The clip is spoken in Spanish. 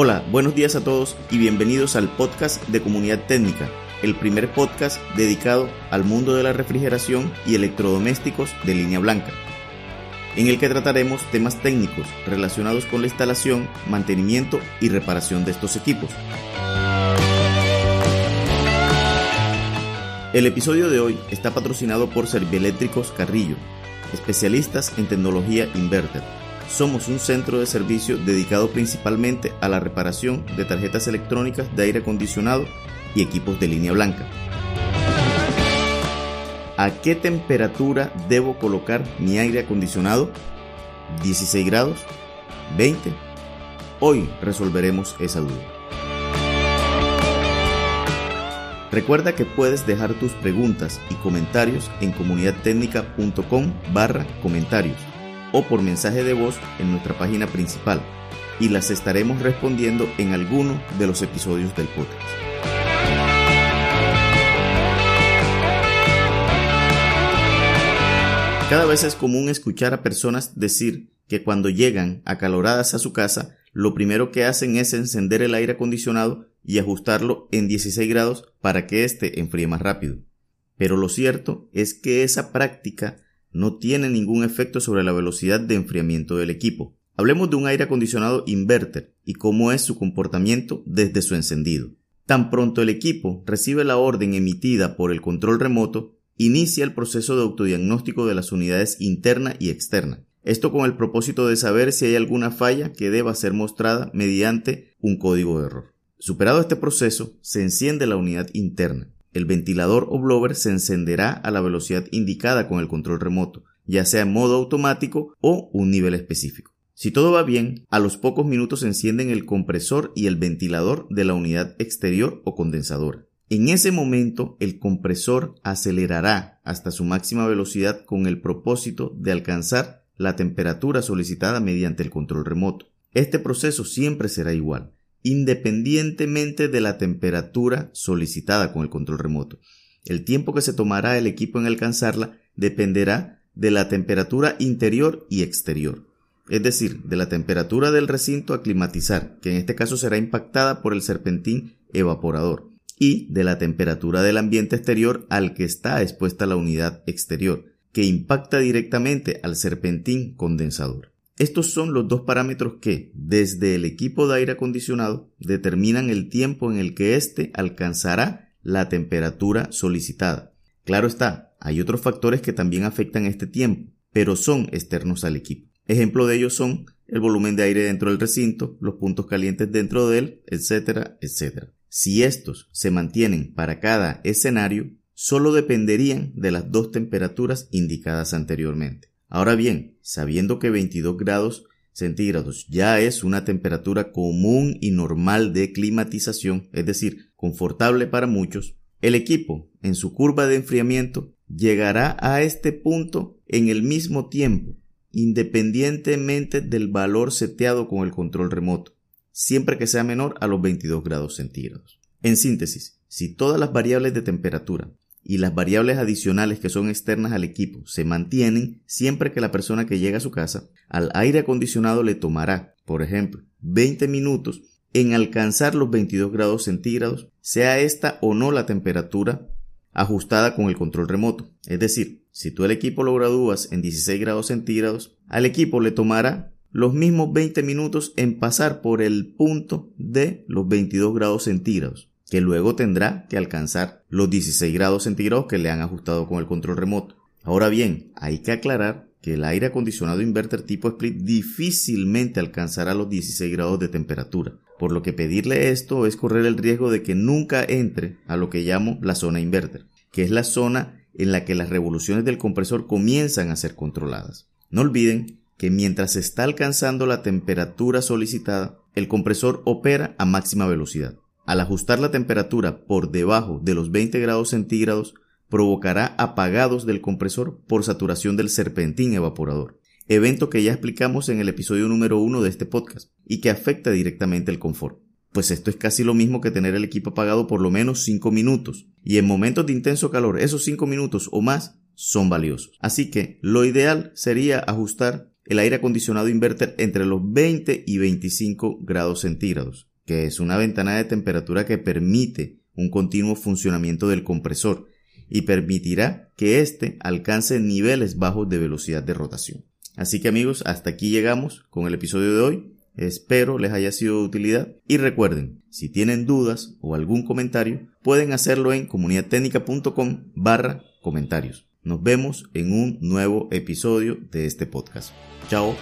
Hola, buenos días a todos y bienvenidos al podcast de Comunidad Técnica, el primer podcast dedicado al mundo de la refrigeración y electrodomésticos de línea blanca, en el que trataremos temas técnicos relacionados con la instalación, mantenimiento y reparación de estos equipos. El episodio de hoy está patrocinado por Servieléctricos Carrillo, especialistas en tecnología inverter somos un centro de servicio dedicado principalmente a la reparación de tarjetas electrónicas de aire acondicionado y equipos de línea blanca. ¿A qué temperatura debo colocar mi aire acondicionado? ¿16 grados? ¿20? Hoy resolveremos esa duda. Recuerda que puedes dejar tus preguntas y comentarios en comunidadtecnica.com barra comentarios o por mensaje de voz en nuestra página principal y las estaremos respondiendo en alguno de los episodios del podcast. Cada vez es común escuchar a personas decir que cuando llegan acaloradas a su casa, lo primero que hacen es encender el aire acondicionado y ajustarlo en 16 grados para que éste enfríe más rápido. Pero lo cierto es que esa práctica no tiene ningún efecto sobre la velocidad de enfriamiento del equipo. Hablemos de un aire acondicionado inverter y cómo es su comportamiento desde su encendido. Tan pronto el equipo recibe la orden emitida por el control remoto, inicia el proceso de autodiagnóstico de las unidades interna y externa. Esto con el propósito de saber si hay alguna falla que deba ser mostrada mediante un código de error. Superado este proceso, se enciende la unidad interna. El ventilador o blower se encenderá a la velocidad indicada con el control remoto, ya sea en modo automático o un nivel específico. Si todo va bien, a los pocos minutos se encienden el compresor y el ventilador de la unidad exterior o condensadora. En ese momento, el compresor acelerará hasta su máxima velocidad con el propósito de alcanzar la temperatura solicitada mediante el control remoto. Este proceso siempre será igual independientemente de la temperatura solicitada con el control remoto. El tiempo que se tomará el equipo en alcanzarla dependerá de la temperatura interior y exterior, es decir, de la temperatura del recinto a climatizar, que en este caso será impactada por el serpentín evaporador, y de la temperatura del ambiente exterior al que está expuesta la unidad exterior, que impacta directamente al serpentín condensador. Estos son los dos parámetros que, desde el equipo de aire acondicionado, determinan el tiempo en el que éste alcanzará la temperatura solicitada. Claro está, hay otros factores que también afectan este tiempo, pero son externos al equipo. Ejemplo de ellos son el volumen de aire dentro del recinto, los puntos calientes dentro de él, etcétera, etcétera. Si estos se mantienen para cada escenario, solo dependerían de las dos temperaturas indicadas anteriormente. Ahora bien, sabiendo que 22 grados centígrados ya es una temperatura común y normal de climatización, es decir, confortable para muchos, el equipo, en su curva de enfriamiento, llegará a este punto en el mismo tiempo, independientemente del valor seteado con el control remoto, siempre que sea menor a los 22 grados centígrados. En síntesis, si todas las variables de temperatura y las variables adicionales que son externas al equipo se mantienen siempre que la persona que llega a su casa al aire acondicionado le tomará, por ejemplo, 20 minutos en alcanzar los 22 grados centígrados, sea esta o no la temperatura ajustada con el control remoto. Es decir, si tú el equipo lo gradúas en 16 grados centígrados, al equipo le tomará los mismos 20 minutos en pasar por el punto de los 22 grados centígrados que luego tendrá que alcanzar los 16 grados centígrados que le han ajustado con el control remoto. Ahora bien, hay que aclarar que el aire acondicionado inverter tipo split difícilmente alcanzará los 16 grados de temperatura, por lo que pedirle esto es correr el riesgo de que nunca entre a lo que llamo la zona inverter, que es la zona en la que las revoluciones del compresor comienzan a ser controladas. No olviden que mientras se está alcanzando la temperatura solicitada, el compresor opera a máxima velocidad. Al ajustar la temperatura por debajo de los 20 grados centígrados, provocará apagados del compresor por saturación del serpentín evaporador, evento que ya explicamos en el episodio número 1 de este podcast y que afecta directamente el confort. Pues esto es casi lo mismo que tener el equipo apagado por lo menos 5 minutos, y en momentos de intenso calor esos 5 minutos o más son valiosos. Así que lo ideal sería ajustar el aire acondicionado inverter entre los 20 y 25 grados centígrados, que es una ventana de temperatura que permite un continuo funcionamiento del compresor y permitirá que éste alcance niveles bajos de velocidad de rotación. Así que amigos, hasta aquí llegamos con el episodio de hoy. Espero les haya sido de utilidad y recuerden, si tienen dudas o algún comentario, pueden hacerlo en comunidadtecnica.com barra comentarios. Nos vemos en un nuevo episodio de este podcast. Chao.